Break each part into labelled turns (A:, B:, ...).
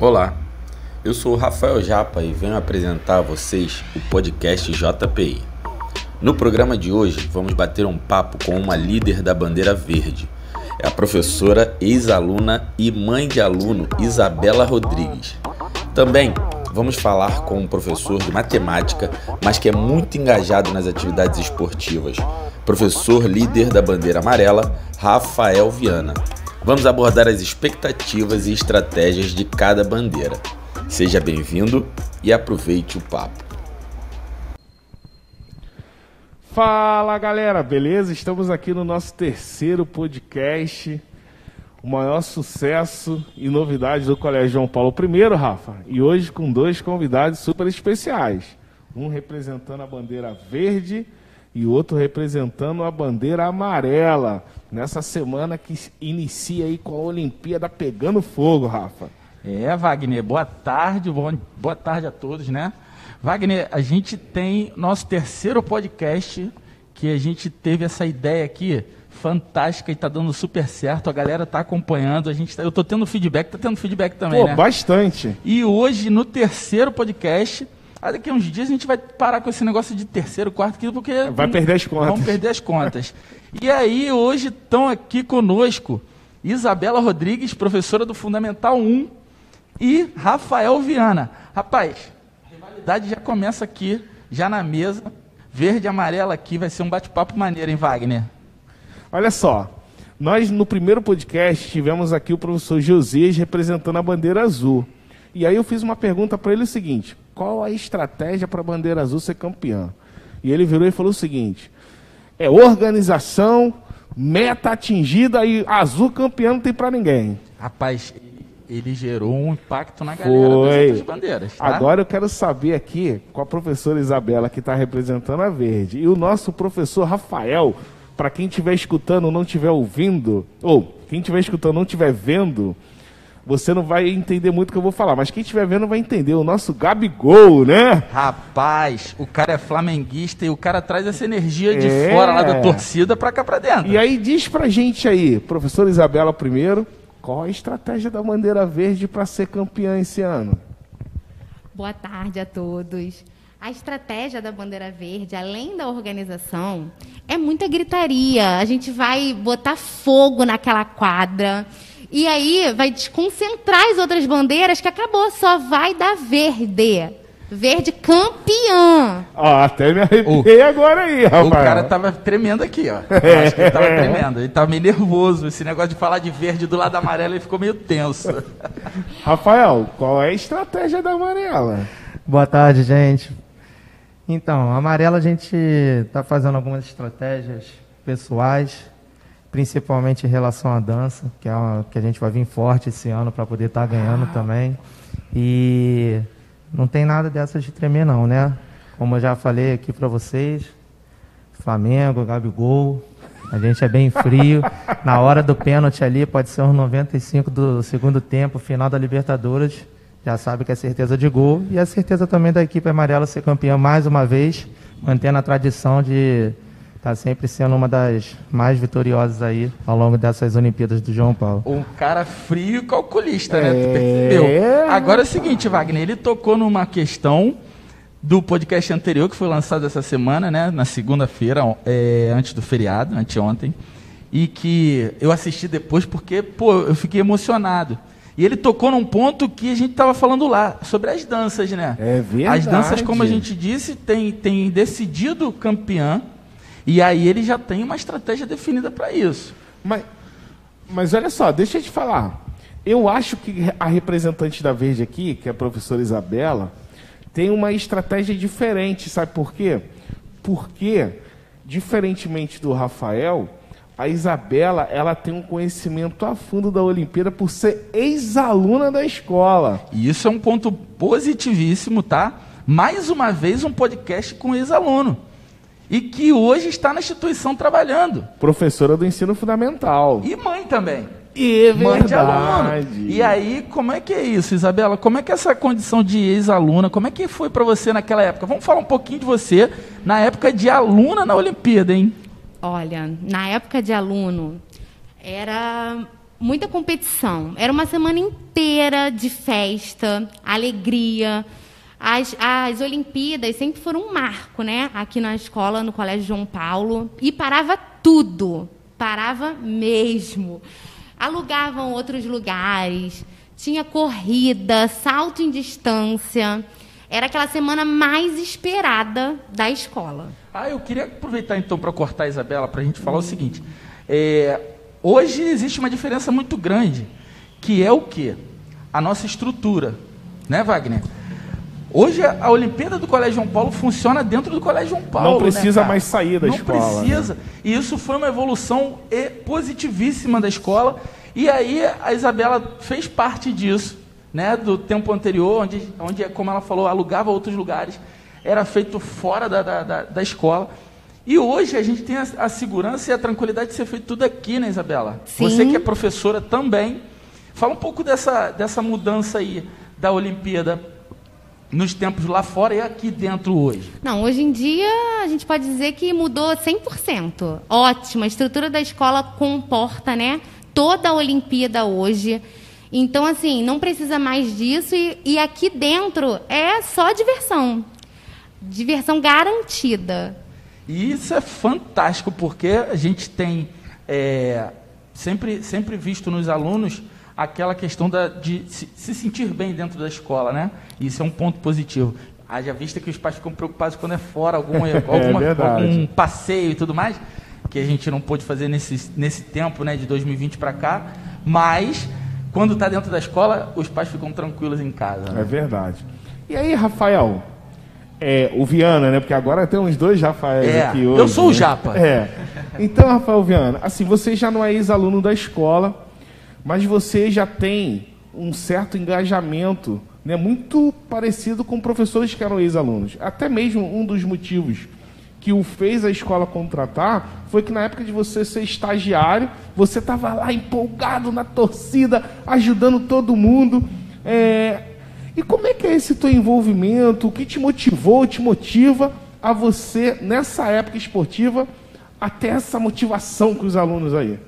A: Olá, eu sou Rafael Japa e venho apresentar a vocês o podcast JPI. No programa de hoje, vamos bater um papo com uma líder da bandeira verde. É a professora, ex-aluna e mãe de aluno Isabela Rodrigues. Também vamos falar com um professor de matemática, mas que é muito engajado nas atividades esportivas, professor líder da bandeira amarela, Rafael Viana. Vamos abordar as expectativas e estratégias de cada bandeira. Seja bem-vindo e aproveite o papo.
B: Fala galera, beleza? Estamos aqui no nosso terceiro podcast, o maior sucesso e novidade do Colégio João Paulo I, Rafa. E hoje com dois convidados super especiais. Um representando a bandeira verde e outro representando a bandeira amarela. Nessa semana que inicia aí com a Olimpíada pegando fogo, Rafa.
C: É, Wagner, boa tarde, boa tarde a todos, né? Wagner, a gente tem nosso terceiro podcast que a gente teve essa ideia aqui fantástica e está dando super certo. A galera está acompanhando. A gente tá, eu estou tendo feedback, está tendo feedback também,
B: Pô,
C: né?
B: bastante.
C: E hoje, no terceiro podcast, daqui a uns dias a gente vai parar com esse negócio de terceiro, quarto, quinto, porque.
B: Vai perder as contas.
C: Vamos perder as contas. e aí, hoje estão aqui conosco Isabela Rodrigues, professora do Fundamental 1, e Rafael Viana. Rapaz, rivalidade já começa aqui, já na mesa. Verde e amarela aqui, vai ser um bate-papo maneiro, hein, Wagner?
B: Olha só, nós no primeiro podcast tivemos aqui o professor Josias representando a bandeira azul. E aí eu fiz uma pergunta para ele o seguinte: qual a estratégia para a bandeira azul ser campeã? E ele virou e falou o seguinte: é organização, meta atingida e azul campeão não tem para ninguém.
C: Rapaz, ele gerou um impacto na galera Foi. das bandeiras. Tá?
B: Agora eu quero saber aqui com a professora Isabela, que está representando a verde, e o nosso professor Rafael, para quem estiver escutando não estiver ouvindo, ou quem estiver escutando não estiver vendo, você não vai entender muito o que eu vou falar, mas quem estiver vendo vai entender. O nosso Gabigol, né?
C: Rapaz, o cara é flamenguista e o cara traz essa energia de é. fora lá da torcida para cá para dentro.
B: E aí diz pra gente aí, professora Isabela primeiro, qual a estratégia da bandeira verde para ser campeã esse ano?
D: Boa tarde a todos. A estratégia da bandeira verde, além da organização, é muita gritaria. A gente vai botar fogo naquela quadra. E aí vai desconcentrar as outras bandeiras que acabou, só vai dar verde. Verde campeã.
B: Ó, até me arrepiei o, agora aí, rapaz.
C: O cara tava tremendo aqui, ó. Eu acho que ele tava tremendo. Ele tava meio nervoso. Esse negócio de falar de verde do lado amarelo, ele ficou meio tenso.
B: Rafael, qual é a estratégia da amarela?
E: Boa tarde, gente. Então, a amarela a gente está fazendo algumas estratégias pessoais, principalmente em relação à dança, que é uma, que a gente vai vir forte esse ano para poder estar tá ganhando ah. também. E não tem nada dessas de tremer não, né? Como eu já falei aqui para vocês, Flamengo, Gabigol, a gente é bem frio. Na hora do pênalti ali, pode ser uns 95 do segundo tempo, final da Libertadores. Já sabe que é certeza de gol. E a certeza também da equipe amarela ser campeã mais uma vez, mantendo a tradição de está sempre sendo uma das mais vitoriosas aí ao longo dessas Olimpíadas do João Paulo.
C: Um cara frio e calculista, né? Tu percebeu? É. Agora é o seguinte, Wagner, ele tocou numa questão do podcast anterior que foi lançado essa semana, né? Na segunda-feira, é, antes do feriado, anteontem, e que eu assisti depois porque, pô, eu fiquei emocionado. E ele tocou num ponto que a gente estava falando lá, sobre as danças, né?
B: É verdade.
C: As danças, como a gente disse, tem, tem decidido campeã e aí ele já tem uma estratégia definida para isso.
B: Mas, mas olha só, deixa eu te falar. Eu acho que a representante da Verde aqui, que é a professora Isabela, tem uma estratégia diferente, sabe por quê? Porque, diferentemente do Rafael, a Isabela ela tem um conhecimento a fundo da Olimpíada por ser ex-aluna da escola.
C: E isso é um ponto positivíssimo, tá? Mais uma vez um podcast com ex-aluno e que hoje está na instituição trabalhando.
B: Professora do ensino fundamental.
C: E mãe também.
B: E é mãe de aluno.
C: E aí, como é que é isso, Isabela? Como é que é essa condição de ex-aluna, como é que foi para você naquela época? Vamos falar um pouquinho de você na época de aluna na Olimpíada, hein?
D: Olha, na época de aluno, era muita competição. Era uma semana inteira de festa, alegria. As, as Olimpíadas sempre foram um marco, né? Aqui na escola, no Colégio João Paulo. E parava tudo. Parava mesmo. Alugavam outros lugares. Tinha corrida, salto em distância. Era aquela semana mais esperada da escola.
C: Ah, eu queria aproveitar então para cortar a Isabela para a gente falar o seguinte. É, hoje existe uma diferença muito grande, que é o que? A nossa estrutura, né, Wagner? Hoje a Olimpíada do Colégio João Paulo funciona dentro do Colégio João Paulo.
B: Não precisa
C: né,
B: mais sair da
C: Não
B: escola.
C: Não precisa. Né? E isso foi uma evolução positivíssima da escola. E aí a Isabela fez parte disso, né, do tempo anterior, onde, onde como ela falou, alugava outros lugares, era feito fora da, da, da, da escola. E hoje a gente tem a, a, segurança e a tranquilidade de ser feito tudo aqui, né, Isabela?
D: Sim.
C: Você que é professora também. Fala um pouco dessa, dessa mudança aí da Olimpíada nos tempos lá fora e aqui dentro hoje?
D: Não, hoje em dia a gente pode dizer que mudou 100%. Ótimo, a estrutura da escola comporta, né, toda a Olimpíada hoje. Então, assim, não precisa mais disso e, e aqui dentro é só diversão. Diversão garantida.
C: E isso é fantástico, porque a gente tem é, sempre, sempre visto nos alunos aquela questão da, de se, se, sentir bem dentro da escola, né? Isso é um ponto positivo. Haja vista que os pais ficam preocupados quando é fora, algum, é alguma, algum passeio e tudo mais, que a gente não pôde fazer nesse, nesse tempo né, de 2020 para cá, mas quando está dentro da escola, os pais ficam tranquilos em casa. Né?
B: É verdade. E aí, Rafael, é, o Viana, né? Porque agora tem uns dois Rafaéis
C: é,
B: aqui hoje.
C: Eu sou
B: né?
C: o Japa.
B: É. Então, Rafael Viana, assim, você já não é ex-aluno da escola, mas você já tem um certo engajamento, né, muito parecido com professores que eram ex-alunos. Até mesmo um dos motivos que o fez a escola contratar foi que na época de você ser estagiário, você estava lá empolgado na torcida, ajudando todo mundo. É... E como é que é esse teu envolvimento? O que te motivou, te motiva a você, nessa época esportiva, até essa motivação com os alunos aí?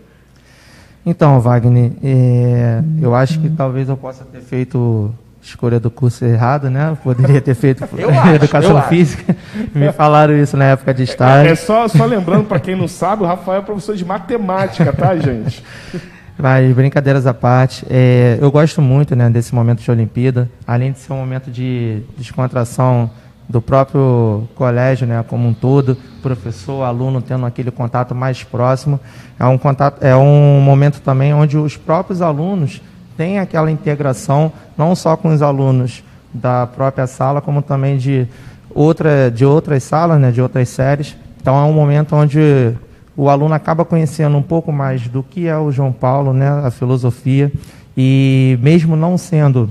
E: Então, Wagner, é, eu acho que talvez eu possa ter feito escolha do curso errado, né? Poderia ter feito
C: acho,
E: educação física. Me falaram isso na época de estágio.
B: É, é só, só lembrando, para quem não sabe, o Rafael é professor de matemática, tá, gente?
E: Mas, brincadeiras à parte, é, eu gosto muito né, desse momento de Olimpíada, além de ser um momento de descontração do próprio colégio, né, como um todo, professor, aluno tendo aquele contato mais próximo. É um contato, é um momento também onde os próprios alunos têm aquela integração, não só com os alunos da própria sala, como também de outra de outras salas, né, de outras séries. Então é um momento onde o aluno acaba conhecendo um pouco mais do que é o João Paulo, né, a filosofia, e mesmo não sendo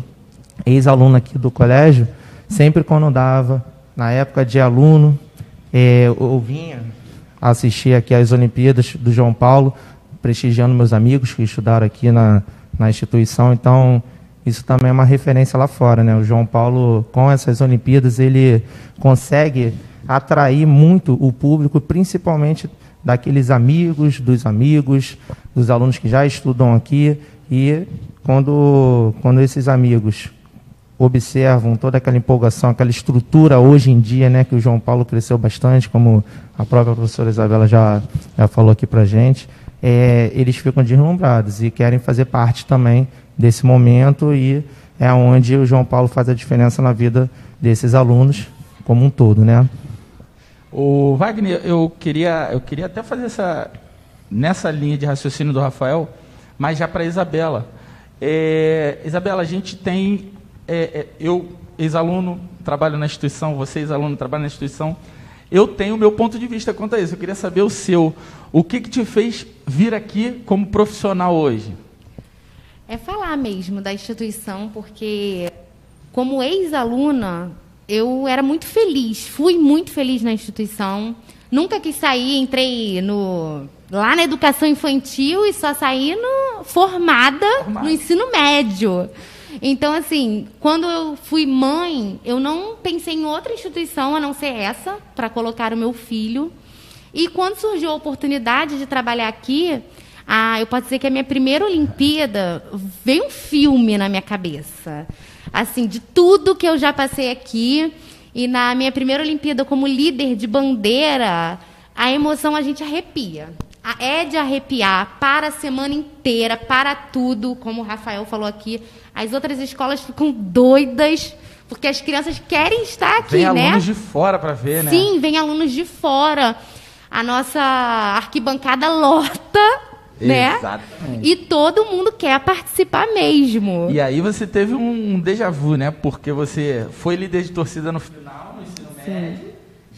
E: ex-aluno aqui do colégio, sempre quando dava, na época de aluno, é, eu vinha assistir aqui às Olimpíadas do João Paulo, prestigiando meus amigos que estudaram aqui na, na instituição, então isso também é uma referência lá fora, né? O João Paulo, com essas Olimpíadas, ele consegue atrair muito o público, principalmente daqueles amigos, dos amigos, dos alunos que já estudam aqui, e quando, quando esses amigos observam toda aquela empolgação, aquela estrutura hoje em dia, né, que o João Paulo cresceu bastante, como a própria professora Isabela já, já falou aqui para gente, é, eles ficam deslumbrados e querem fazer parte também desse momento e é onde o João Paulo faz a diferença na vida desses alunos como um todo, né?
C: O Wagner, eu queria, eu queria até fazer essa nessa linha de raciocínio do Rafael, mas já para Isabela. É, Isabela, a gente tem é, é, eu, ex-aluno, trabalho na instituição, você, ex-aluno, trabalha na instituição. Eu tenho o meu ponto de vista quanto a isso. Eu queria saber o seu. O que, que te fez vir aqui como profissional hoje?
D: É falar mesmo da instituição, porque como ex-aluna, eu era muito feliz, fui muito feliz na instituição. Nunca quis sair, entrei no, lá na educação infantil e só saí no, formada Formado. no ensino médio. Então, assim, quando eu fui mãe, eu não pensei em outra instituição a não ser essa para colocar o meu filho. E quando surgiu a oportunidade de trabalhar aqui, Ah, eu posso dizer que a minha primeira Olimpíada veio um filme na minha cabeça. Assim, de tudo que eu já passei aqui. E na minha primeira Olimpíada como líder de bandeira, a emoção a gente arrepia. É de arrepiar para a semana inteira, para tudo, como o Rafael falou aqui. As outras escolas ficam doidas, porque as crianças querem estar aqui,
C: vem
D: né?
C: Vem alunos de fora para ver, né?
D: Sim, vem alunos de fora. A nossa arquibancada lota né? Exatamente. E todo mundo quer participar mesmo.
C: E aí você teve um, déjà vu, né? Porque você foi líder de torcida no final, no ensino Sim.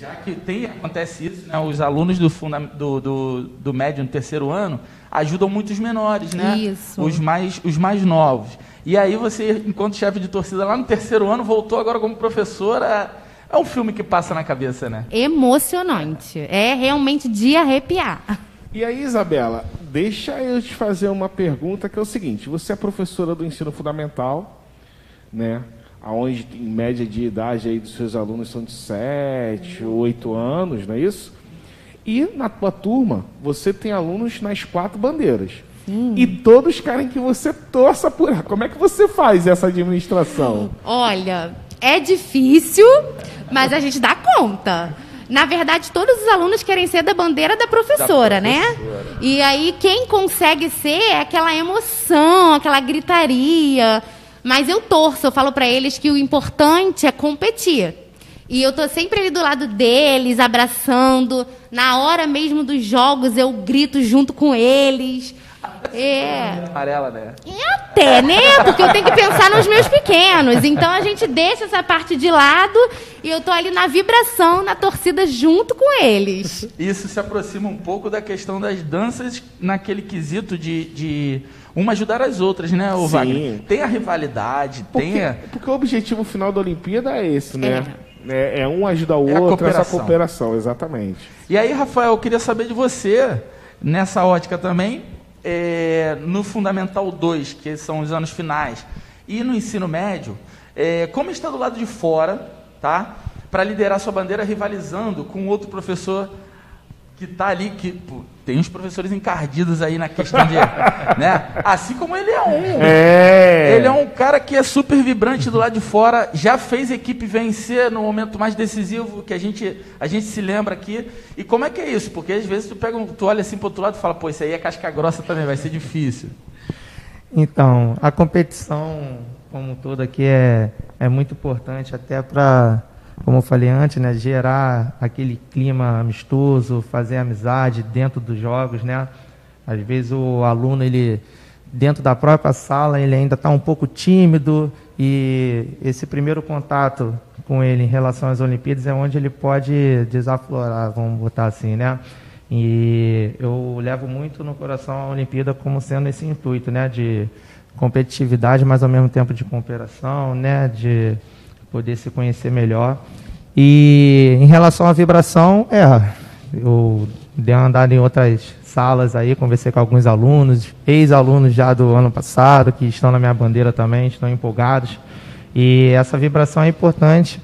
C: Já que tem, acontece isso, né? Os alunos do, funda, do, do, do médio no terceiro ano ajudam muito os menores, né?
D: Isso.
C: Os mais, os mais novos. E aí você, enquanto chefe de torcida lá no terceiro ano, voltou agora como professora. É um filme que passa na cabeça, né?
D: Emocionante. É realmente de arrepiar.
B: E aí, Isabela, deixa eu te fazer uma pergunta que é o seguinte: você é professora do ensino fundamental, né? Aonde em média de idade aí dos seus alunos são de 7, 8 anos, não é isso? E na tua turma, você tem alunos nas quatro bandeiras. Sim. E todos querem que você torça por. Como é que você faz essa administração?
D: Olha, é difícil, mas a gente dá conta. Na verdade, todos os alunos querem ser da bandeira da professora, da né? professora. né? E aí, quem consegue ser é aquela emoção, aquela gritaria. Mas eu torço, eu falo para eles que o importante é competir. E eu tô sempre ali do lado deles, abraçando. Na hora mesmo dos jogos, eu grito junto com eles.
C: É. Amarela, né?
D: É até, né? Porque eu tenho que pensar nos meus pequenos. Então a gente deixa essa parte de lado e eu tô ali na vibração, na torcida junto com eles.
C: Isso se aproxima um pouco da questão das danças naquele quesito de, de uma ajudar as outras, né, o Wagner? Tem a rivalidade,
B: porque,
C: tem a...
B: Porque o objetivo final da Olimpíada é esse, né? É, é, é um ajudar o é outro, essa cooperação, exatamente.
C: E aí, Rafael, eu queria saber de você, nessa ótica também, é, no Fundamental 2, que são os anos finais, e no ensino médio, é, como está do lado de fora, tá? Para liderar sua bandeira rivalizando com outro professor que está ali, que pô, tem uns professores encardidos aí na questão de. né? Assim como ele é um.
B: É.
C: Ele é um cara que é super vibrante do lado de fora, já fez a equipe vencer no momento mais decisivo que a gente, a gente se lembra aqui. E como é que é isso? Porque às vezes tu, pega um, tu olha assim para outro lado e fala, pô, isso aí é casca grossa também, vai ser difícil.
E: Então, a competição como um todo aqui é, é muito importante até para como eu falei antes, né, gerar aquele clima amistoso, fazer amizade dentro dos jogos, né? Às vezes o aluno ele dentro da própria sala ele ainda está um pouco tímido e esse primeiro contato com ele em relação às Olimpíadas é onde ele pode desaflorar, vamos botar assim, né? E eu levo muito no coração a Olimpíada como sendo esse intuito, né, de competitividade, mas ao mesmo tempo de cooperação, né, de poder se conhecer melhor. E em relação à vibração, é, eu dei uma andada em outras salas aí, conversei com alguns alunos, ex-alunos já do ano passado, que estão na minha bandeira também, estão empolgados. E essa vibração é importante,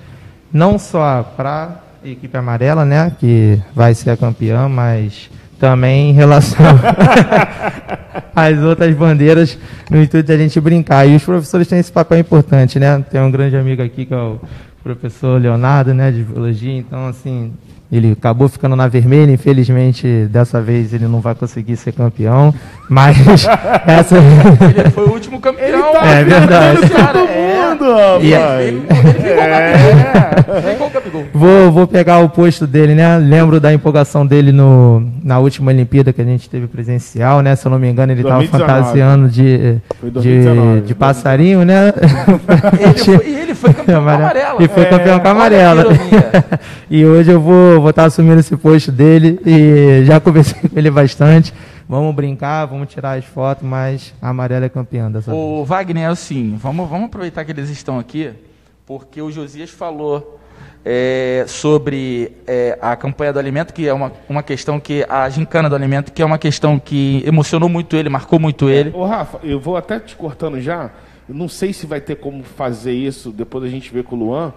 E: não só para a equipe amarela, né, que vai ser a campeã, mas também em relação às outras bandeiras, no intuito de a gente brincar. E os professores têm esse papel importante, né? Tem um grande amigo aqui que é o professor Leonardo, né, de biologia, então assim, ele acabou ficando na vermelha, infelizmente dessa vez ele não vai conseguir ser campeão, mas essa
C: ele foi o último campeão.
E: Tá é verdade.
B: Cara, é. mundo, e
C: ele, ele é.
E: Vou, vou pegar o posto dele, né? Lembro da empolgação dele no, na última Olimpíada que a gente teve presencial, né? Se eu não me engano, ele estava fantasiando de, de, de passarinho, né?
C: Ele foi, e ele foi campeão com amarela.
E: E foi campeão com amarela. e hoje eu vou vou estar assumindo esse posto dele e já conversei com ele bastante. Vamos brincar, vamos tirar as fotos, mas a amarela é campeã dessa
C: O vez. Wagner, é assim, vamos, vamos aproveitar que eles estão aqui, porque o Josias falou é, sobre é, a campanha do alimento, que é uma, uma questão que. A gincana do alimento, que é uma questão que emocionou muito ele, marcou muito ele.
B: Ô, Rafa, eu vou até te cortando já. Eu não sei se vai ter como fazer isso, depois a gente vê com o Luan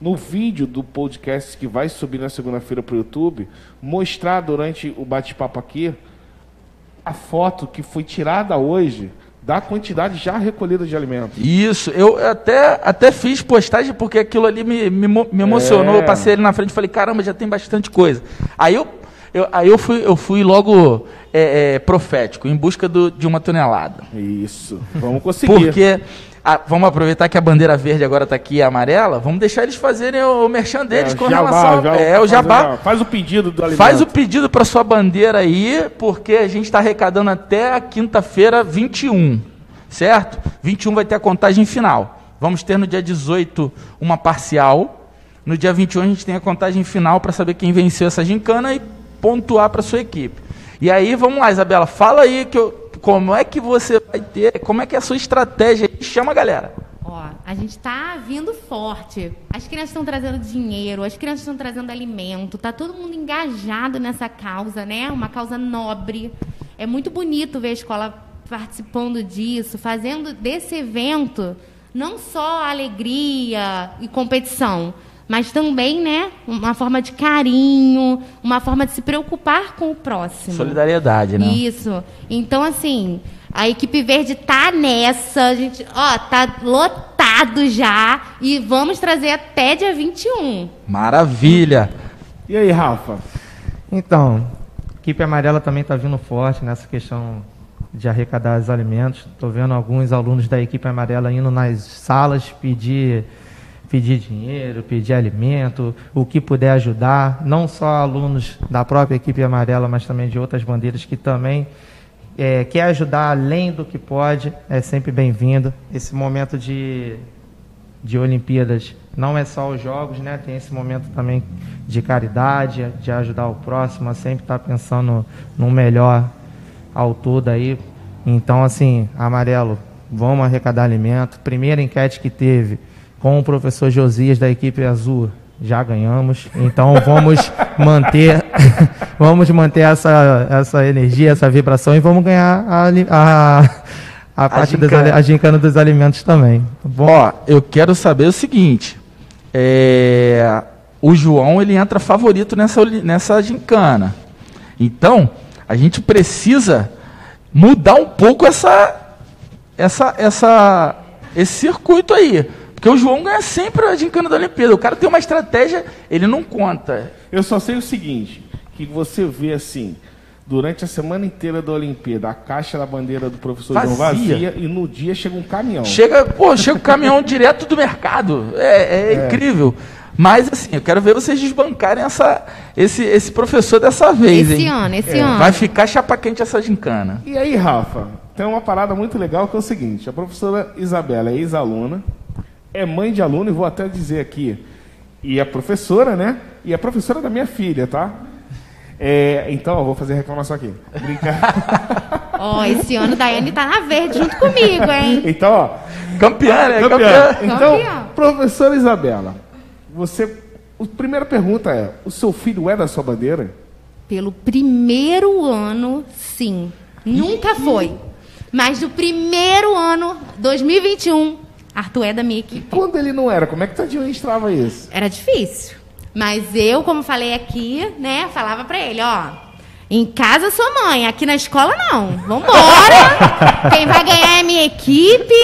B: no vídeo do podcast que vai subir na segunda-feira para o YouTube, mostrar durante o bate-papo aqui a foto que foi tirada hoje da quantidade já recolhida de alimentos.
C: Isso, eu até, até fiz postagem porque aquilo ali me, me, me emocionou.
B: É.
C: Eu passei ali na frente e falei, caramba, já tem bastante coisa. Aí eu, eu, aí eu, fui, eu fui logo é, é, profético, em busca do, de uma tonelada.
B: Isso, vamos conseguir.
C: Porque a- vamos aproveitar que a bandeira verde agora está aqui e amarela, vamos deixar eles fazerem o, o merchan deles
B: É,
C: com
B: jabá,
C: relação.
B: já-
C: é, o
B: faz
C: jabá.
B: Faz o pedido do alimento.
C: Faz o pedido para sua bandeira aí, porque a gente está arrecadando até a quinta-feira 21, certo? 21 vai ter a contagem final. Vamos ter no dia 18 uma parcial. No dia 21 a gente tem a contagem final para saber quem venceu essa gincana e pontuar para sua equipe. E aí, vamos lá, Isabela, fala aí que eu- como é que você vai ter, como é que é a sua estratégia? Chama a galera.
D: Ó, a gente está vindo forte. As crianças estão trazendo dinheiro, as crianças estão trazendo alimento, tá todo mundo engajado nessa causa, né? Uma causa nobre. É muito bonito ver a escola participando disso, fazendo desse evento não só alegria e competição, mas também, né, uma forma de carinho, uma forma de se preocupar com o próximo.
C: Solidariedade, né?
D: Isso. Então, assim, a equipe verde tá nessa. A gente, ó, tá lotado já. E vamos trazer até dia 21.
C: Maravilha.
B: E aí, Rafa?
E: Então, a equipe amarela também está vindo forte nessa questão de arrecadar os alimentos. Estou vendo alguns alunos da equipe amarela indo nas salas pedir, pedir dinheiro, pedir alimento, o que puder ajudar. Não só alunos da própria equipe amarela, mas também de outras bandeiras que também é, quer ajudar além do que pode. É sempre bem-vindo. Esse momento de de Olimpíadas não é só os jogos, né? Tem esse momento também de caridade, de ajudar o próximo, sempre estar pensando no melhor ao todo aí. Então, assim, amarelo, vamos arrecadar alimento. Primeira enquete que teve com o professor Josias da equipe azul, já ganhamos. Então vamos manter, vamos manter essa, essa energia, essa vibração e vamos ganhar a, ali- a, a parte dos
C: gincana.
E: ali- a gincana dos alimentos também. Bom,
C: Ó, eu quero saber o seguinte. é, o João ele entra favorito nessa, nessa gincana. Então, a gente precisa mudar um pouco essa, essa, essa, esse circuito aí. Porque o João ganha sempre a gincana da Olimpíada. O cara tem uma estratégia, ele não conta.
B: Eu só sei o seguinte, que você vê assim, durante a semana inteira da Olimpíada, a caixa da bandeira do professor João
C: Vazia.
B: vazia e no dia chega um caminhão.
C: Chega, pô, chega o caminhão direto do mercado. É, é incrível. Mas assim, eu quero ver vocês desbancarem essa, esse, esse professor dessa vez.
D: Esse
C: hein?
D: ano, esse
C: É,
D: ano.
C: Vai ficar chapa quente essa gincana.
B: E aí, Rafa, tem uma parada muito legal que é o seguinte: a professora Isabela é ex-aluna, é mãe de aluno, e vou até dizer aqui, e é professora, né? E é professora da minha filha, tá? É, então, eu vou fazer reclamação aqui. Brincadeira.
D: Ó, esse ano Daiane tá na verde junto comigo, hein?
B: então, ó,
C: Campeã, né?
B: Campeã.
C: Campeã.
B: Então,
D: Campeã.
B: professora Isabela, você. A primeira pergunta é: o seu filho é da sua bandeira?
D: Pelo primeiro ano, sim. Nunca foi. Mas do primeiro ano, 2021, Arthur é da minha equipe.
B: Quando ele não era, como é que tu administrava isso?
D: Era difícil. Mas eu, como falei aqui, né, falava pra ele, ó, em casa sou mãe, aqui na escola não. Vambora! Quem vai ganhar é a minha equipe.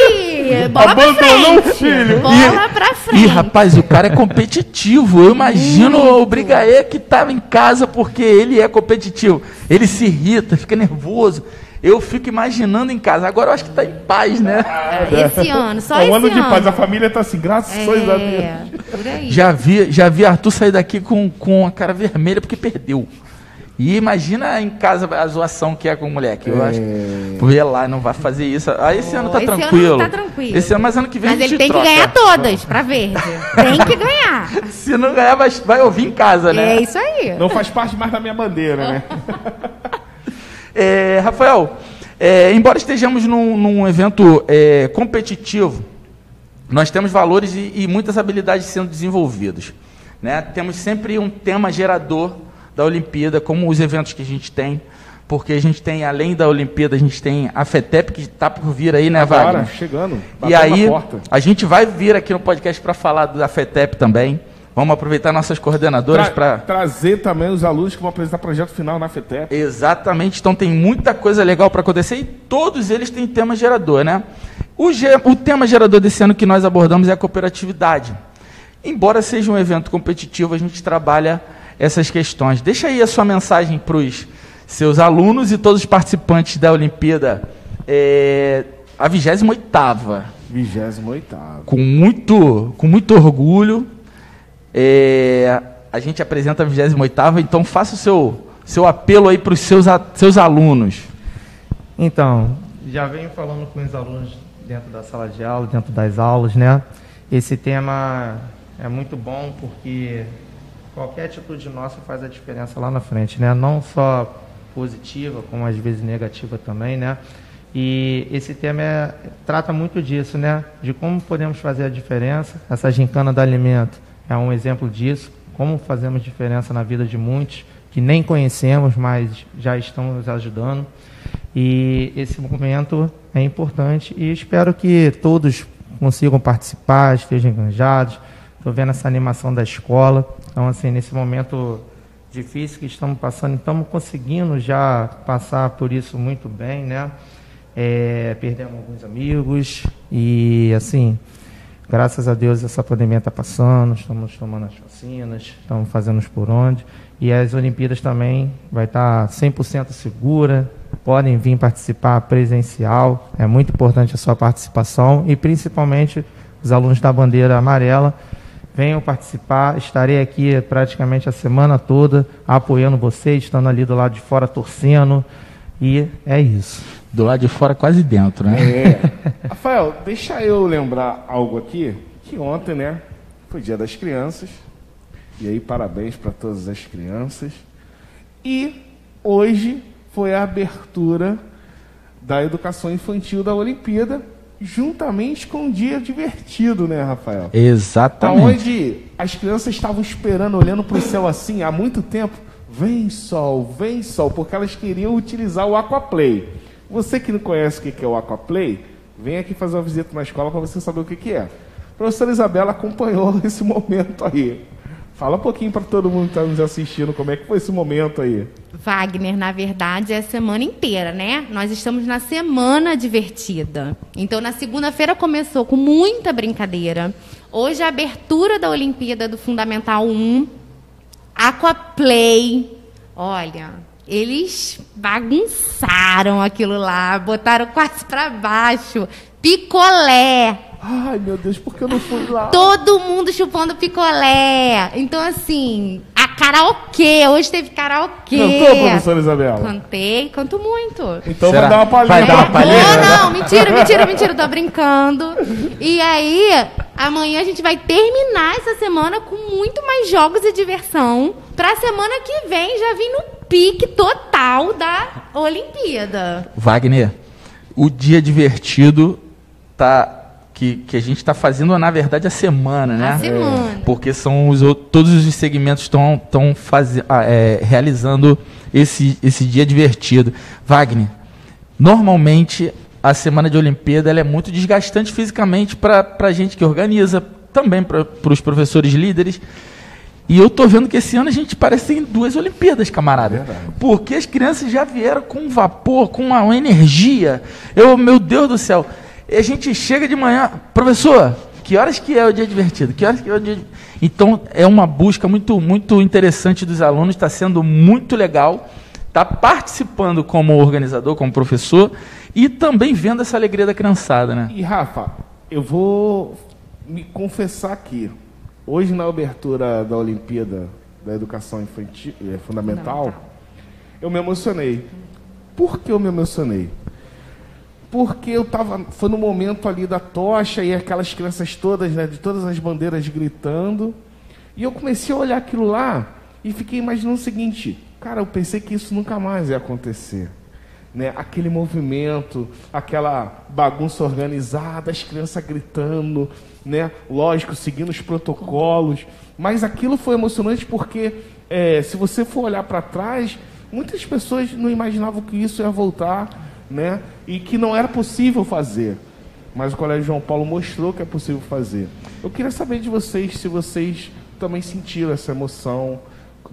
D: Bola pra
B: o
D: frente.
B: filho.
D: Bola pra frente.
C: Ih, rapaz, o cara é competitivo. Eu imagino o Brigaê que estava em casa porque ele é competitivo. Ele se irrita, fica nervoso. Eu fico imaginando em casa. Agora eu acho que está em paz, né?
D: Esse ano, só
B: é
D: esse
B: um ano
D: ano.
B: de paz, a família tá assim, graças a Deus.
D: É, por aí.
C: Já vi, já vi Arthur sair daqui com, com a cara vermelha porque perdeu. E imagina em casa a zoação que é com o moleque. Eu acho que por ir lá não vai fazer isso. Aí esse ano tá
D: Esse ano
C: tranquilo.
D: tá tranquilo.
C: Esse ano, mas ano que vem
D: Mas
C: a
D: ele tem
C: troca.
D: que ganhar todas pra verde. Tem que ganhar.
C: Se não ganhar, vai, vai ouvir em casa, né?
D: É isso aí.
B: Não faz parte mais da minha bandeira, né?
C: É, Rafael, é, embora estejamos num, num evento é, competitivo, nós temos valores e, e muitas habilidades sendo desenvolvidas. Né? Temos sempre um tema gerador da Olimpíada, como os eventos que a gente tem, porque a gente tem, além da Olimpíada, a gente tem a FETEP, que está por vir aí, né,
B: Agora,
C: Wagner?
B: chegando.
C: E aí, a gente vai vir aqui no podcast para falar da FETEP também, Vamos aproveitar nossas coordenadoras
B: Tra
C: para.
B: Trazer também os alunos que vão apresentar projeto final na FETEP.
C: Exatamente, então tem muita coisa legal para acontecer e todos eles têm tema gerador, né? O, ge... o tema gerador desse ano que nós abordamos é a cooperatividade. Embora seja um evento competitivo, a gente trabalha essas questões. Deixa aí a sua mensagem para os seus alunos e todos os participantes da Olimpíada. É, a 28
B: 28
C: Com muito, com muito orgulho. É, a gente apresenta a 28 então faça o seu, seu apelo aí para os seus, seus alunos.
E: Então, já venho falando com os alunos dentro da sala de aula, dentro das aulas, né? Esse tema é muito bom porque qualquer atitude nossa faz a diferença lá na frente, né? Não só positiva, como às vezes negativa também, né? E esse tema é, trata muito disso, né? De como podemos fazer a diferença. Essa gincana do alimento é um exemplo disso. Como fazemos diferença na vida de muitos que nem conhecemos, mas já estão nos ajudando. E esse momento é importante e espero que todos consigam participar, estejam enganjados. Estou vendo essa animação da escola. Então, assim, nesse momento difícil que estamos passando, estamos conseguindo já passar por isso muito bem, né? É, perdemos alguns amigos e, assim, graças a Deus essa pandemia está passando, estamos tomando as vacinas, estamos fazendo os por onde. E as Olimpíadas também vai estar 100% segura, podem vir participar presencial, é muito importante a sua participação e principalmente os alunos da bandeira amarela venham participar. Estarei aqui praticamente a semana toda apoiando vocês, estando ali do lado de fora torcendo. E é isso.
C: Do lado de fora, quase dentro, né?
B: É. Rafael, deixa eu lembrar algo aqui, que ontem, né, foi dia das crianças. E aí, parabéns para todas as crianças. E hoje foi a abertura da educação infantil da Olimpíada, juntamente com um dia divertido, né, Rafael?
C: Exatamente.
B: Onde as crianças estavam esperando, olhando para o céu assim, há muito tempo. Vem sol, vem sol, porque elas queriam utilizar o Aquaplay. Você que não conhece o que é o Aquaplay, vem aqui fazer uma visita na escola para você saber o que é. A professora Isabela acompanhou esse momento aí. Fala um pouquinho para todo mundo que está nos assistindo como é que foi esse momento aí.
D: Wagner, na verdade, é a semana inteira, né? Nós estamos na semana divertida. Então, na segunda-feira começou com muita brincadeira. Hoje, a abertura da Olimpíada do Fundamental 1, Aquaplay. Olha, eles bagunçaram aquilo lá, botaram quase para baixo. Picolé.
B: Ai, meu Deus, por que eu não fui lá?
D: Todo mundo chupando picolé. Então, assim, a karaokê. Hoje teve karaokê.
B: Cantou, professora Isabela?
D: Cantei, canto muito.
B: Então Será? vai dar uma palhinha.
C: Vai dar uma palhinha?
D: Não, não, mentira, mentira, mentira. Tô brincando. E aí, amanhã a gente vai terminar essa semana com muito mais jogos e diversão. Pra semana que vem já vim no pique total da Olimpíada.
C: Wagner, o dia divertido tá que, que a gente está fazendo, na verdade, a semana, né?
D: A semana.
C: É, porque são os, todos os segmentos estão estão ah, é, realizando esse, esse dia divertido. Wagner, normalmente a semana de Olimpíada é muito desgastante fisicamente para a gente que organiza, também para os professores líderes. E eu tô vendo que esse ano a gente parece ter duas Olimpíadas, camarada. Verdade. Porque as crianças já vieram com vapor, com uma, uma energia. Eu, meu Deus do céu. E a gente chega de manhã, professor, que horas que é o dia divertido? Que horas que é o dia Então é uma busca muito muito interessante dos alunos, está sendo muito legal, está participando como organizador, como professor e também vendo essa alegria da criançada, né?
B: E Rafa, eu vou me confessar aqui. Hoje na abertura da Olimpíada da Educação Infantil é, Fundamental, eu me emocionei. Por que eu me emocionei? porque eu tava, foi no momento ali da tocha e aquelas crianças todas, né, de todas as bandeiras gritando, e eu comecei a olhar aquilo lá e fiquei imaginando o seguinte, cara, eu pensei que isso nunca mais ia acontecer. Né, aquele movimento, aquela bagunça organizada, as crianças gritando, né, lógico, seguindo os protocolos, mas aquilo foi emocionante porque, é, se você for olhar para trás, muitas pessoas não imaginavam que isso ia voltar né? E que não era possível fazer. Mas o Colégio João Paulo mostrou que é possível fazer. Eu queria saber de vocês se vocês também sentiram essa emoção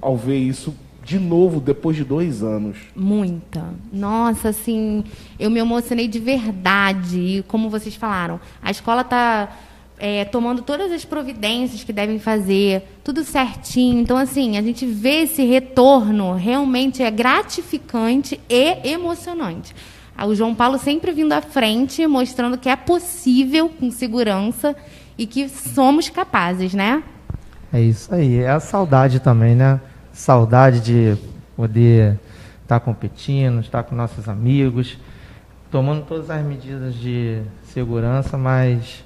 B: ao ver isso de novo depois de dois anos?
D: Muita. Nossa, assim, eu me emocionei de verdade. E como vocês falaram, a escola está é, tomando todas as providências que devem fazer, tudo certinho. Então, assim, a gente vê esse retorno realmente é gratificante e emocionante. O João Paulo sempre vindo à frente, mostrando que é possível com segurança e que somos capazes, né?
E: É isso aí. É a saudade também, né? Saudade de poder estar competindo, estar com nossos amigos, tomando todas as medidas de segurança, mas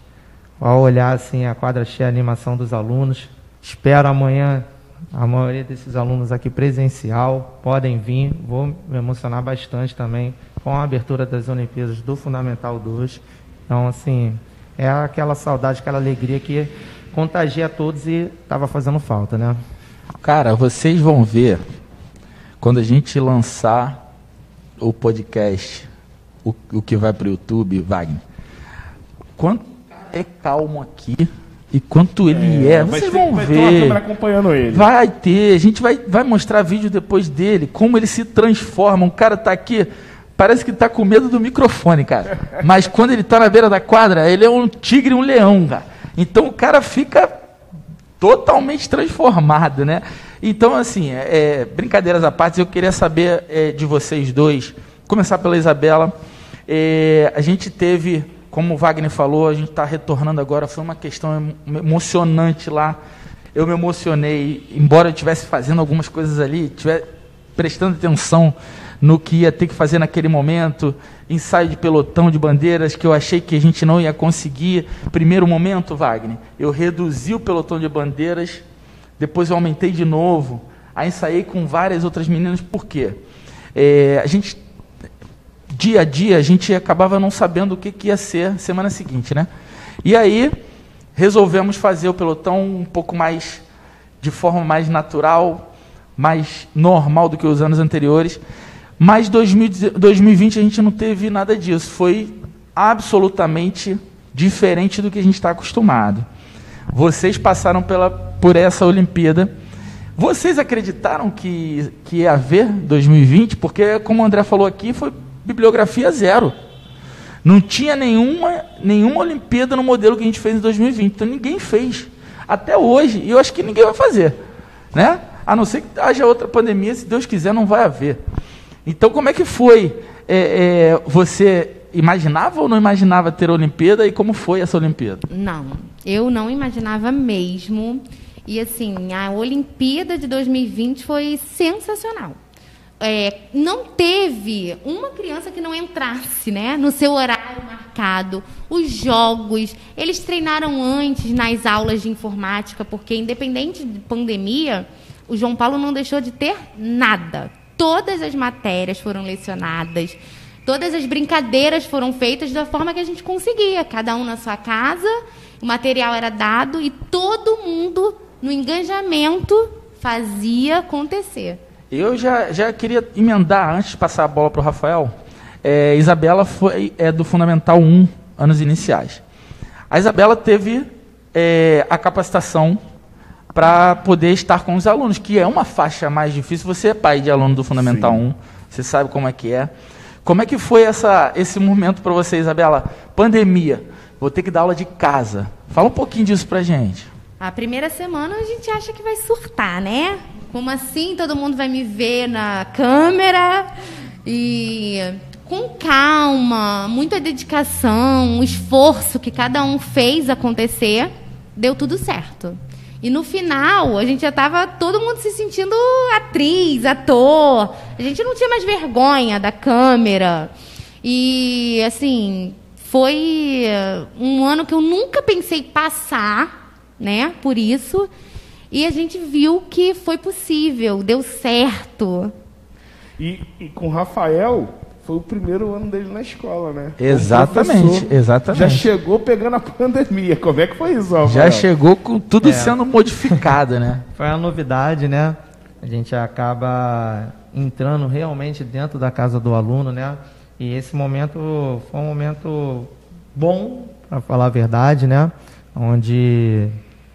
E: ao olhar assim a quadra cheia, a animação dos alunos, espero amanhã a maioria desses alunos aqui presencial podem vir, vou me emocionar bastante também com a abertura das Olimpíadas do Fundamental 2. Então, assim, é aquela saudade, aquela alegria que contagia todos e estava fazendo falta, né?
C: Cara, vocês vão ver quando a gente lançar o podcast, o, o que vai para o YouTube, Wagner. Quanto é calmo aqui e quanto ele é, é vocês ter, vão
B: vai
C: ver.
B: Ter uma câmera acompanhando ele.
C: Vai ter, a gente vai, vai mostrar vídeo depois dele, como ele se transforma. Um cara tá aqui, parece que tá com medo do microfone, cara. Mas quando ele tá na beira da quadra, ele é um tigre, um leão, cara. Então o cara fica totalmente transformado, né? Então, assim, é, é, brincadeiras à parte, eu queria saber é, de vocês dois, começar pela Isabela. É, a gente teve como o Wagner falou, a gente está retornando agora, foi uma questão emocionante lá. Eu me emocionei, embora eu estivesse fazendo algumas coisas ali, estivesse prestando atenção no que ia ter que fazer naquele momento, ensaio de pelotão de bandeiras que eu achei que a gente não ia conseguir. Primeiro momento, Wagner, eu reduzi o pelotão de bandeiras, depois eu aumentei de novo, aí ensaiei com várias outras meninas, por quê? É, a gente dia a dia a gente acabava não sabendo o que, que ia ser semana seguinte, né? E aí resolvemos fazer o pelotão um pouco mais de forma mais natural, mais normal do que os anos anteriores. Mas 2020 a gente não teve nada disso. Foi absolutamente diferente do que a gente está acostumado. Vocês passaram pela, por essa Olimpíada. Vocês acreditaram que, que ia haver 2020? Porque, como o André falou aqui, foi bibliografia zero. Não tinha nenhuma, nenhuma Olimpíada no modelo que a gente fez em 2020. Então ninguém fez. Até hoje. E eu acho que ninguém vai fazer. Né? A não ser que haja outra pandemia, se Deus quiser, não vai haver. Então, como é que foi? É, é, você imaginava ou não imaginava ter Olimpíada e como foi essa Olimpíada?
D: Não, eu não imaginava mesmo. E assim, a Olimpíada de 2020 foi sensacional é, não teve uma criança que não entrasse né, no seu horário marcado. Os jogos, eles treinaram antes nas aulas de informática, porque, independente de pandemia, o João Paulo não deixou de ter nada. Todas as matérias foram lecionadas, todas as brincadeiras foram feitas da forma que a gente conseguia, cada um na sua casa, o material era dado e todo mundo, no engajamento, fazia acontecer.
C: Eu já, já queria emendar, antes de passar a bola para o Rafael, é, Isabela foi, é do Fundamental 1, anos iniciais. A Isabela teve é, a capacitação para poder estar com os alunos, que é uma faixa mais difícil. Você é pai de aluno do Fundamental Sim. 1, você sabe como é que é. Como é que foi essa, esse momento para você, Isabela? Pandemia, vou ter que dar aula de casa. Fala um pouquinho disso para gente.
D: A primeira semana a gente acha que vai surtar, né? Como assim todo mundo vai me ver na câmera? E com calma, muita dedicação, um esforço que cada um fez acontecer, deu tudo certo. E no final, a gente já estava todo mundo se sentindo atriz, ator. A gente não tinha mais vergonha da câmera. E, assim, foi um ano que eu nunca pensei passar, né, por isso. E a gente viu que foi possível, deu certo.
B: E, e com o Rafael, foi o primeiro ano dele na escola, né?
C: Exatamente, exatamente.
B: Já chegou pegando a pandemia. Como é que foi isso, Rafael?
C: Já chegou com tudo é. sendo modificado, né?
E: Foi uma novidade, né? A gente acaba entrando realmente dentro da casa do aluno, né? E esse momento foi um momento bom, para falar a verdade, né? Onde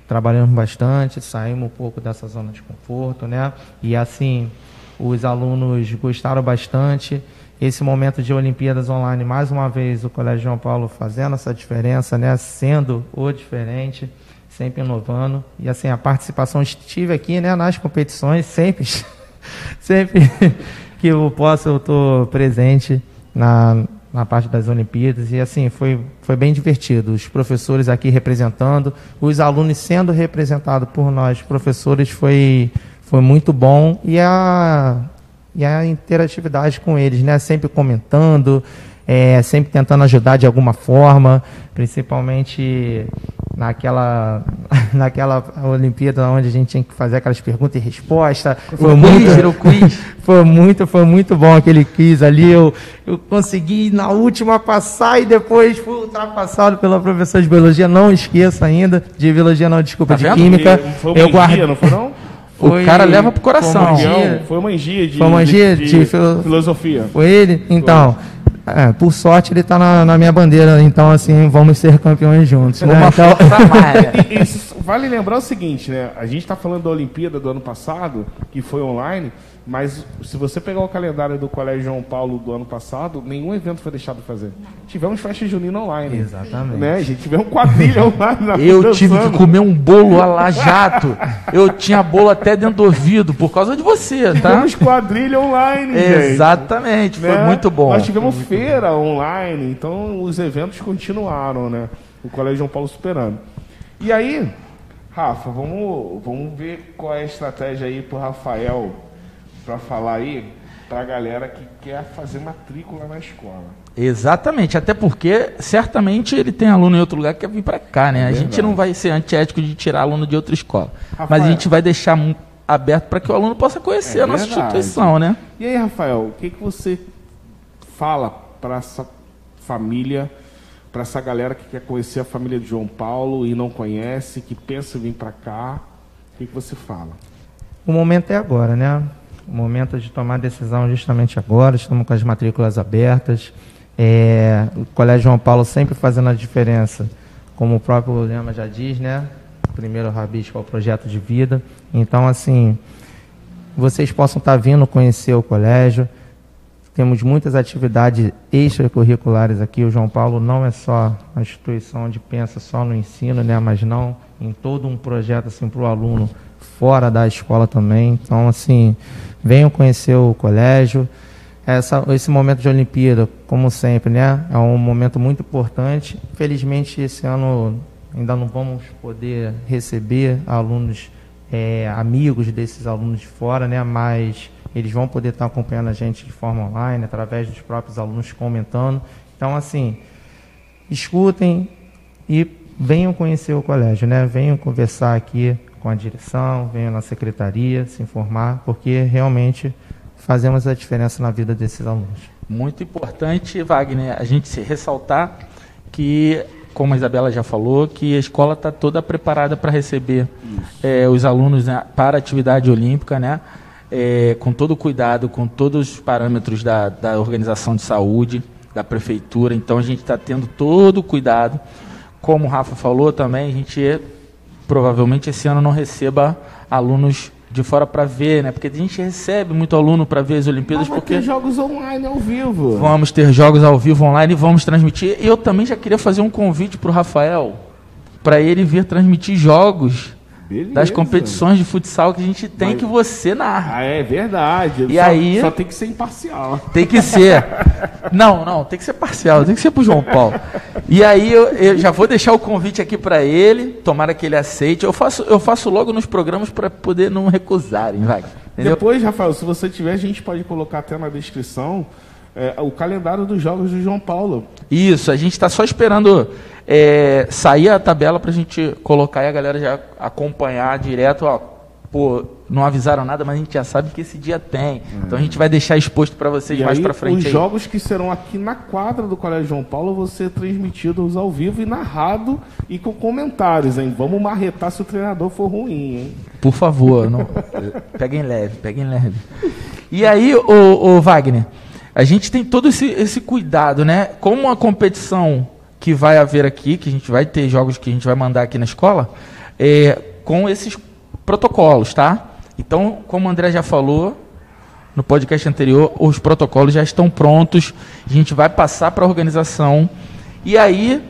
E: trabalhamos bastante, saímos um pouco dessa zona de conforto, né? E assim, os alunos gostaram bastante. Esse momento de Olimpíadas Online, mais uma vez, o Colégio João Paulo fazendo essa diferença, né? Sendo o diferente, sempre inovando. E assim, a participação, estive aqui, né? Nas competições, sempre, sempre que eu posso, eu estou presente na, na parte das Olimpíadas e assim foi, foi bem divertido. Os professores aqui representando, os alunos sendo representados por nós, professores, foi, foi muito bom e a, e a interatividade com eles, né? Sempre comentando, é, sempre tentando ajudar de alguma forma, principalmente naquela, naquela Olimpíada onde a gente tinha que fazer aquelas perguntas e respostas. Foi, muito, quiz. foi muito, foi muito bom aquele quiz ali. Eu, eu consegui na última passar e depois fui ultrapassado pela professora de biologia. Não esqueço ainda de biologia, não, desculpa, tá de química.
B: Foi uma eu guardo... não foi não?
C: Foi, o cara leva pro coração.
B: Foi uma foi magia de,
E: foi uma
B: de, de, de filosofia.
E: Foi ele? Então, é, por sorte ele está na, na, minha bandeira, então assim, vamos ser campeões juntos. Né? Uma então...
B: Isso, vale lembrar o seguinte, né? A gente está falando da Olimpíada do ano passado, que foi online, mas se você pegar o calendário do Colégio João Paulo do ano passado, nenhum evento foi deixado de fazer. Tivemos festa junina online.
E: Exatamente.
B: Né? Gente tivemos quadrilha online. Na
C: eu tive que comer um bolo a la jato. Eu tinha bolo até dentro do ouvido, por causa de você, tá?
B: Tivemos quadrilha online,
C: Exatamente,
B: gente.
C: foi
B: né?
C: muito bom.
B: Nós tivemos feira bom. online, então os eventos continuaram, né? O Colégio João Paulo superando. E aí, Rafa, vamos, vamos ver qual é a estratégia aí pro Rafael para falar aí para a galera que quer fazer matrícula na escola.
C: Exatamente, até porque certamente ele tem aluno em outro lugar que quer vir para cá, né? É a gente não vai ser antiético de tirar aluno de outra escola, Rafael, mas a gente vai deixar aberto para que o aluno possa conhecer é a nossa verdade. instituição, né?
B: E aí, Rafael, o que, que você fala para essa família, para essa galera que quer conhecer a família de João Paulo e não conhece, que pensa em vir para cá? O que, que você fala?
E: O momento é agora, né? Momento de tomar decisão justamente agora, estamos com as matrículas abertas. É, o Colégio João Paulo sempre fazendo a diferença, como o próprio lema já diz, né? Primeiro rabisco é o projeto de vida. Então, assim, vocês possam estar vindo conhecer o colégio. Temos muitas atividades extracurriculares aqui. O João Paulo não é só uma instituição onde pensa só no ensino, né? mas não em todo um projeto assim, para o aluno fora da escola também. Então, assim, venham conhecer o colégio. Essa, esse momento de Olimpíada, como sempre, né, é um momento muito importante. Felizmente, esse ano ainda não vamos poder receber alunos, é, amigos desses alunos de fora, né, mas eles vão poder estar acompanhando a gente de forma online, através dos próprios alunos comentando. Então, assim, escutem e venham conhecer o colégio, né? Venham conversar aqui com a direção, venham na secretaria se informar, porque realmente fazemos a diferença na vida desses alunos.
C: Muito importante, Wagner, a gente se ressaltar que, como a Isabela já falou, que a escola está toda preparada para receber é, os alunos né, para a atividade olímpica, né? É, com todo o cuidado, com todos os parâmetros da, da organização de saúde, da prefeitura. Então a gente está tendo todo o cuidado. Como o Rafa falou também, a gente provavelmente esse ano não receba alunos de fora para ver, né? Porque a gente recebe muito aluno para ver as Olimpíadas.
B: Ah, porque
C: ter
B: jogos online ao vivo.
C: Vamos ter jogos ao vivo online e vamos transmitir. Eu também já queria fazer um convite para o Rafael para ele vir transmitir jogos Beleza. das competições de futsal que a gente tem Mas... que você narra.
B: Ah, é verdade.
C: E só, aí
B: só tem que ser imparcial.
C: Tem que ser. não, não, tem que ser parcial, tem que ser pro João Paulo. E aí eu, eu já vou deixar o convite aqui para ele, tomara que ele aceite. Eu faço, eu faço logo nos programas para poder não recusarem, vai.
B: Entendeu? Depois, Rafael, se você tiver, a gente pode colocar até na descrição é, o calendário dos jogos do João Paulo.
C: Isso, a gente está só esperando é, sair a tabela para a gente colocar e a galera já acompanhar direto, ó, pô, não avisaram nada, mas a gente já sabe que esse dia tem. Uhum. Então a gente vai deixar exposto para vocês
B: e
C: mais para frente.
B: Os
C: aí.
B: jogos que serão aqui na quadra do Colégio João Paulo vão ser transmitidos ao vivo e narrado e com comentários, hein? Vamos marretar se o treinador for ruim, hein?
C: Por favor, não... peguem leve, peguem leve. E aí, o, o Wagner, a gente tem todo esse, esse cuidado, né? Como a competição que vai haver aqui, que a gente vai ter jogos que a gente vai mandar aqui na escola, é, com esses protocolos, tá? Então, como o André já falou no podcast anterior, os protocolos já estão prontos, a gente vai passar para a organização. E aí,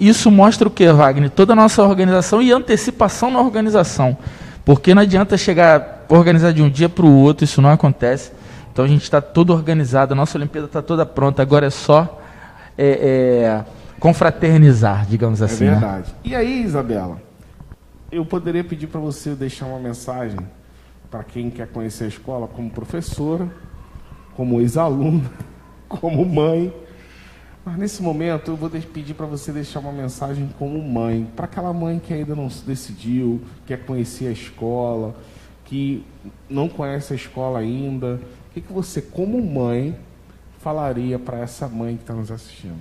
C: isso mostra o que, Wagner? Toda a nossa organização e antecipação na organização. Porque não adianta chegar, organizar de um dia para o outro, isso não acontece. Então a gente está todo organizado, a nossa Olimpíada está toda pronta, agora é só é, é, confraternizar, digamos
B: é
C: assim.
B: É verdade. Né? E aí, Isabela, eu poderia pedir para você deixar uma mensagem para quem quer conhecer a escola como professora, como ex-aluna, como mãe. Mas nesse momento eu vou pedir para você deixar uma mensagem como mãe, para aquela mãe que ainda não se decidiu, quer conhecer a escola, que não conhece a escola ainda. O que, que você, como mãe, falaria para essa mãe que está nos assistindo?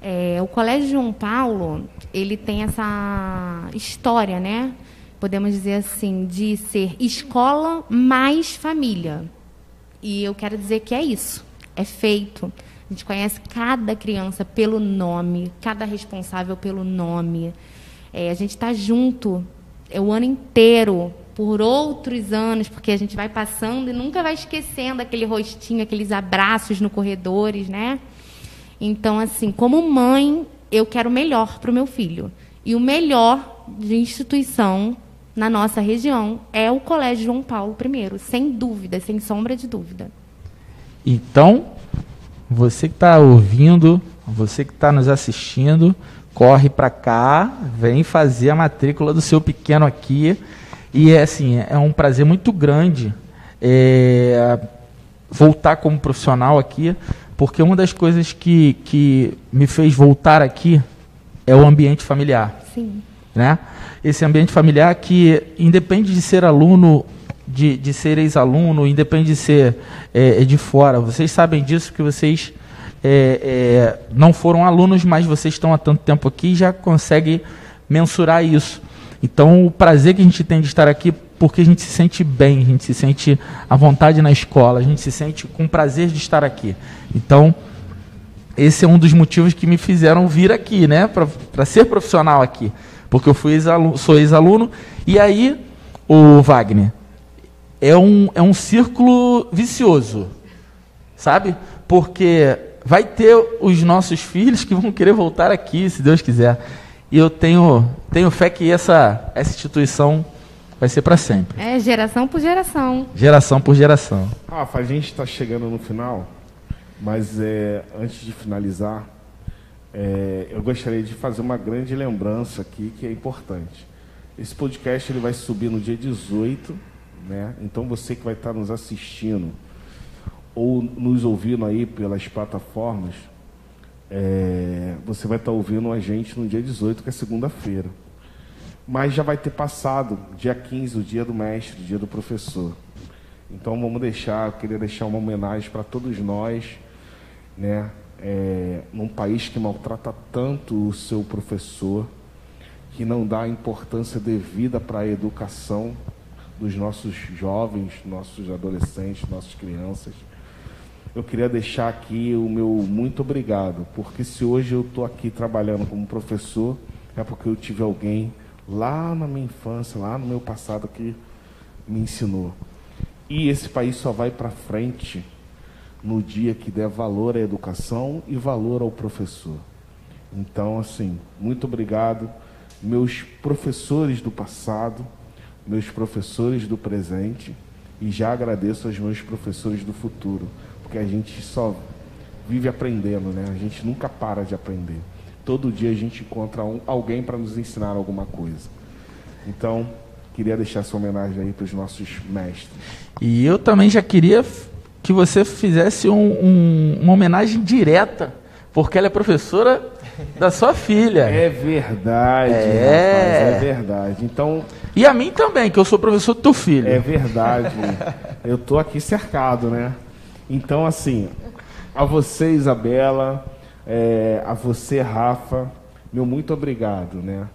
D: É, o Colégio João Paulo, ele tem essa história, né? Podemos dizer assim, de ser escola mais família. E eu quero dizer que é isso. É feito. A gente conhece cada criança pelo nome, cada responsável pelo nome. É, a gente está junto é, o ano inteiro, por outros anos, porque a gente vai passando e nunca vai esquecendo aquele rostinho, aqueles abraços no corredores, né? Então, assim, como mãe, eu quero o melhor para o meu filho. E o melhor de instituição na nossa região é o Colégio João Paulo I, sem dúvida, sem sombra de dúvida.
C: Então, você que está ouvindo, você que está nos assistindo, corre para cá, vem fazer a matrícula do seu pequeno aqui. E é assim, é um prazer muito grande é, voltar como profissional aqui, porque uma das coisas que, que me fez voltar aqui é o ambiente familiar.
D: Sim.
C: Né? Esse ambiente familiar que, independe de ser aluno, de, de ser ex-aluno, independe de ser é, de fora, vocês sabem disso, que vocês é, é, não foram alunos, mas vocês estão há tanto tempo aqui e já conseguem mensurar isso. Então, o prazer que a gente tem de estar aqui, porque a gente se sente bem, a gente se sente à vontade na escola, a gente se sente com prazer de estar aqui. Então, esse é um dos motivos que me fizeram vir aqui, né, para ser profissional aqui, porque eu fui ex sou ex-aluno e aí o Wagner é um é um círculo vicioso, sabe? Porque vai ter os nossos filhos que vão querer voltar aqui, se Deus quiser. E eu tenho, tenho fé que essa, essa instituição vai ser para sempre.
D: É, geração por geração.
C: Geração por geração.
B: Rafa, a gente está chegando no final, mas é, antes de finalizar, é, eu gostaria de fazer uma grande lembrança aqui que é importante. Esse podcast ele vai subir no dia 18, né? Então você que vai estar nos assistindo ou nos ouvindo aí pelas plataformas, é, você vai estar ouvindo a gente no dia 18, que é segunda-feira. Mas já vai ter passado, dia 15, o dia do mestre, o dia do professor. Então vamos deixar, eu queria deixar uma homenagem para todos nós, né? É, num país que maltrata tanto o seu professor, que não dá a importância devida para a educação dos nossos jovens, nossos adolescentes, nossas crianças eu queria deixar aqui o meu muito obrigado, porque se hoje eu estou aqui trabalhando como professor, é porque eu tive alguém lá na minha infância, lá no meu passado que me ensinou. E esse país só vai para frente no dia que der valor à educação e valor ao professor. Então, assim, muito obrigado, meus professores do passado, meus professores do presente, e já agradeço aos meus professores do futuro porque a gente só vive aprendendo, né? A gente nunca para de aprender. Todo dia a gente encontra um, alguém para nos ensinar alguma coisa. Então, queria deixar essa homenagem aí para os nossos mestres.
C: E eu também já queria que você fizesse um, um, uma homenagem direta, porque ela é professora da sua filha.
B: É verdade, é. Rapaz, é verdade. Então.
C: E a mim também, que eu sou professor do teu filho.
B: É verdade. eu tô aqui cercado, né? Então, assim, a você, Isabela, é, a você, Rafa, meu muito obrigado, né?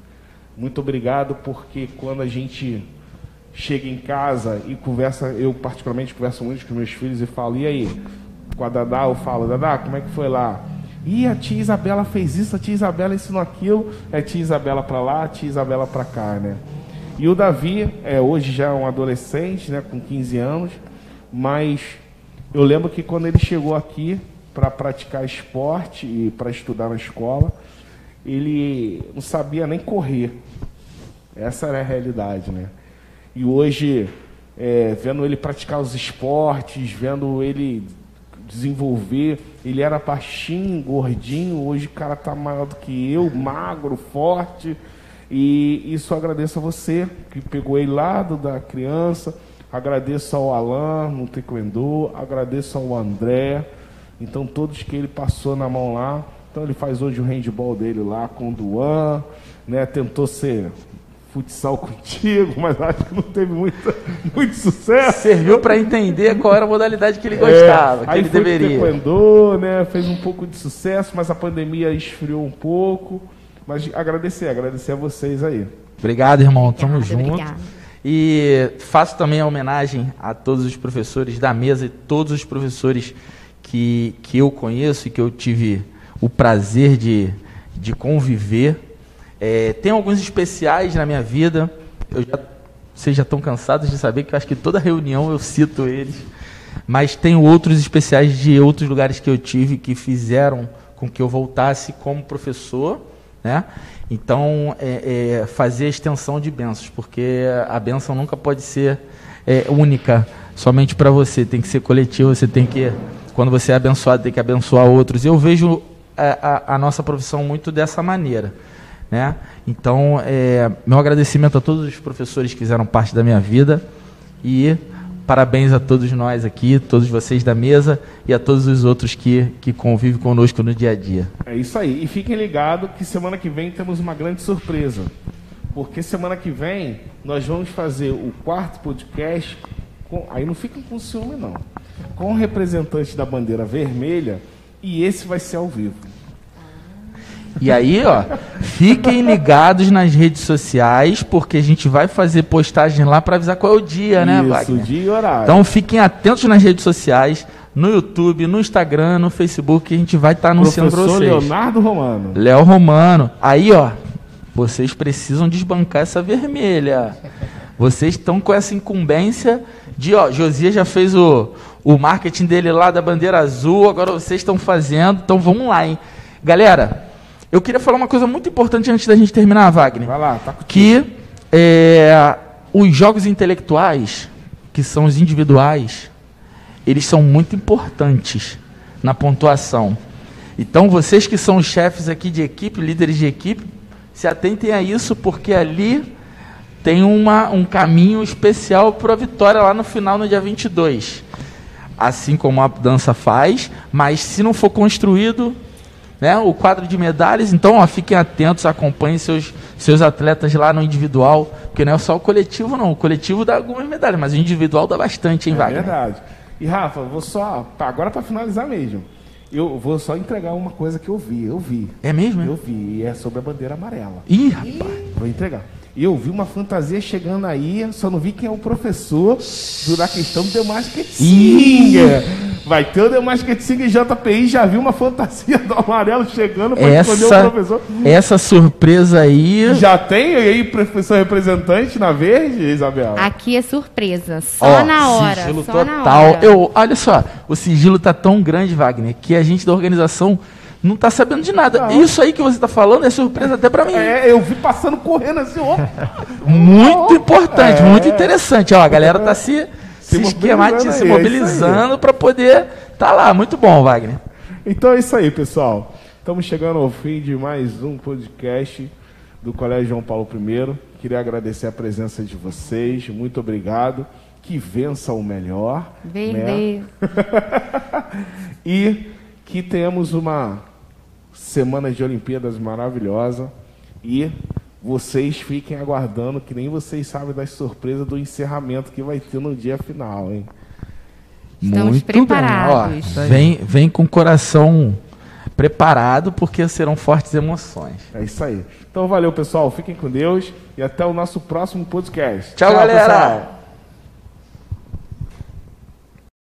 B: Muito obrigado porque quando a gente chega em casa e conversa, eu particularmente converso muito com meus filhos e falo, e aí? Com a Dadá, eu falo, Dadá, como é que foi lá? E a tia Isabela fez isso, a tia Isabela ensinou aquilo, é tia Isabela para lá, a tia Isabela para cá, né? E o Davi, é, hoje já um adolescente, né, com 15 anos, mas eu lembro que quando ele chegou aqui para praticar esporte e para estudar na escola, ele não sabia nem correr. Essa era a realidade, né? E hoje, é, vendo ele praticar os esportes, vendo ele desenvolver, ele era baixinho, gordinho, hoje o cara tá maior do que eu, magro, forte. E isso agradeço a você que pegou ele lá da criança. Agradeço ao Alan no Taekwondo, agradeço ao André. Então todos que ele passou na mão lá. Então ele faz hoje o handball dele lá com o Duan, né? Tentou ser futsal contigo, mas acho que não teve muito, muito sucesso.
C: Serviu para entender qual era a modalidade que ele gostava, é, que
B: aí
C: ele
B: foi
C: deveria.
B: Taekwondo, né? Fez um pouco de sucesso, mas a pandemia esfriou um pouco. Mas agradecer, agradecer a vocês aí.
C: Obrigado, irmão. Tamo junto. Obrigado. E faço também a homenagem a todos os professores da mesa e todos os professores que, que eu conheço e que eu tive o prazer de, de conviver é, tem alguns especiais na minha vida. Eu já, vocês já estão cansados de saber que eu acho que toda reunião eu cito eles. Mas tem outros especiais de outros lugares que eu tive que fizeram com que eu voltasse como professor. Né? Então, é, é, fazer a extensão de bênçãos, porque a bênção nunca pode ser é, única, somente para você, tem que ser coletivo, você tem que, quando você é abençoado, tem que abençoar outros. Eu vejo a, a, a nossa profissão muito dessa maneira. Né? Então, é, meu agradecimento a todos os professores que fizeram parte da minha vida e parabéns a todos nós aqui, todos vocês da mesa e a todos os outros que, que convivem conosco no dia a dia.
B: É isso aí. E fiquem ligados que semana que vem temos uma grande surpresa. Porque semana que vem nós vamos fazer o quarto podcast. Com, aí não fiquem com ciúme, não. Com o representante da bandeira vermelha. E esse vai ser ao vivo.
C: E aí, ó, fiquem ligados nas redes sociais, porque a gente vai fazer postagem lá para avisar qual é o dia, né,
B: Isso, dia e horário.
C: Então fiquem atentos nas redes sociais, no YouTube, no Instagram, no Facebook, que a gente vai estar tá anunciando para vocês.
B: Leonardo Romano.
C: Léo Romano. Aí, ó, vocês precisam desbancar essa vermelha. Vocês estão com essa incumbência de, ó, Josias já fez o, o marketing dele lá da bandeira azul, agora vocês estão fazendo, então vamos lá, hein. Galera, eu queria falar uma coisa muito importante antes da gente terminar, Wagner.
B: Vai lá, tá
C: Que é, os jogos intelectuais, que são os individuais, eles são muito importantes na pontuação. Então, vocês que são chefes aqui de equipe, líderes de equipe, se atentem a isso, porque ali tem uma, um caminho especial para a vitória lá no final, no dia 22. Assim como a dança faz, mas se não for construído, né, o quadro de medalhas. Então, ó, fiquem atentos, acompanhem seus, seus atletas lá no individual, porque não é só o coletivo, não. O coletivo dá algumas medalhas, mas o individual dá bastante, hein, é Wagner?
B: É verdade. E, Rafa, vou só, agora para finalizar mesmo, eu vou só entregar uma coisa que eu vi. Eu vi.
C: É mesmo?
B: Eu vi, e é sobre a bandeira amarela.
C: Ih, rapaz.
B: Vou entregar. E eu vi uma fantasia chegando aí, só não vi quem é o professor da questão do Demasquet Singer. Vai ter o Demasquet Singer e JPI, já viu uma fantasia do amarelo chegando
C: para esconder o professor. Essa surpresa aí...
B: Já tem aí professor representante na verde, Isabel?
D: Aqui é surpresa, só Ó, na hora.
C: Sigilo
D: só
C: total. Hora. Eu, olha só, o sigilo tá tão grande, Wagner, que a gente da organização não está sabendo de nada. Não. Isso aí que você está falando é surpresa até para mim.
B: É, eu vi passando correndo assim, ó.
C: muito importante, é. muito interessante. Ó, a galera está se, se, se esquematizando, se mobilizando para poder estar tá lá. Muito bom, Wagner.
B: Então é isso aí, pessoal. Estamos chegando ao fim de mais um podcast do Colégio João Paulo I. Queria agradecer a presença de vocês. Muito obrigado. Que vença o melhor.
D: Vender. Né?
B: e que tenhamos uma semana de Olimpíadas maravilhosa e vocês fiquem aguardando, que nem vocês sabem das surpresas do encerramento que vai ter no dia final, hein?
D: Estamos Muito preparados.
C: Ó, vem, vem com o coração preparado, porque serão fortes emoções.
B: É isso aí. Então valeu, pessoal. Fiquem com Deus e até o nosso próximo podcast.
C: Tchau, Tchau galera! Pessoal.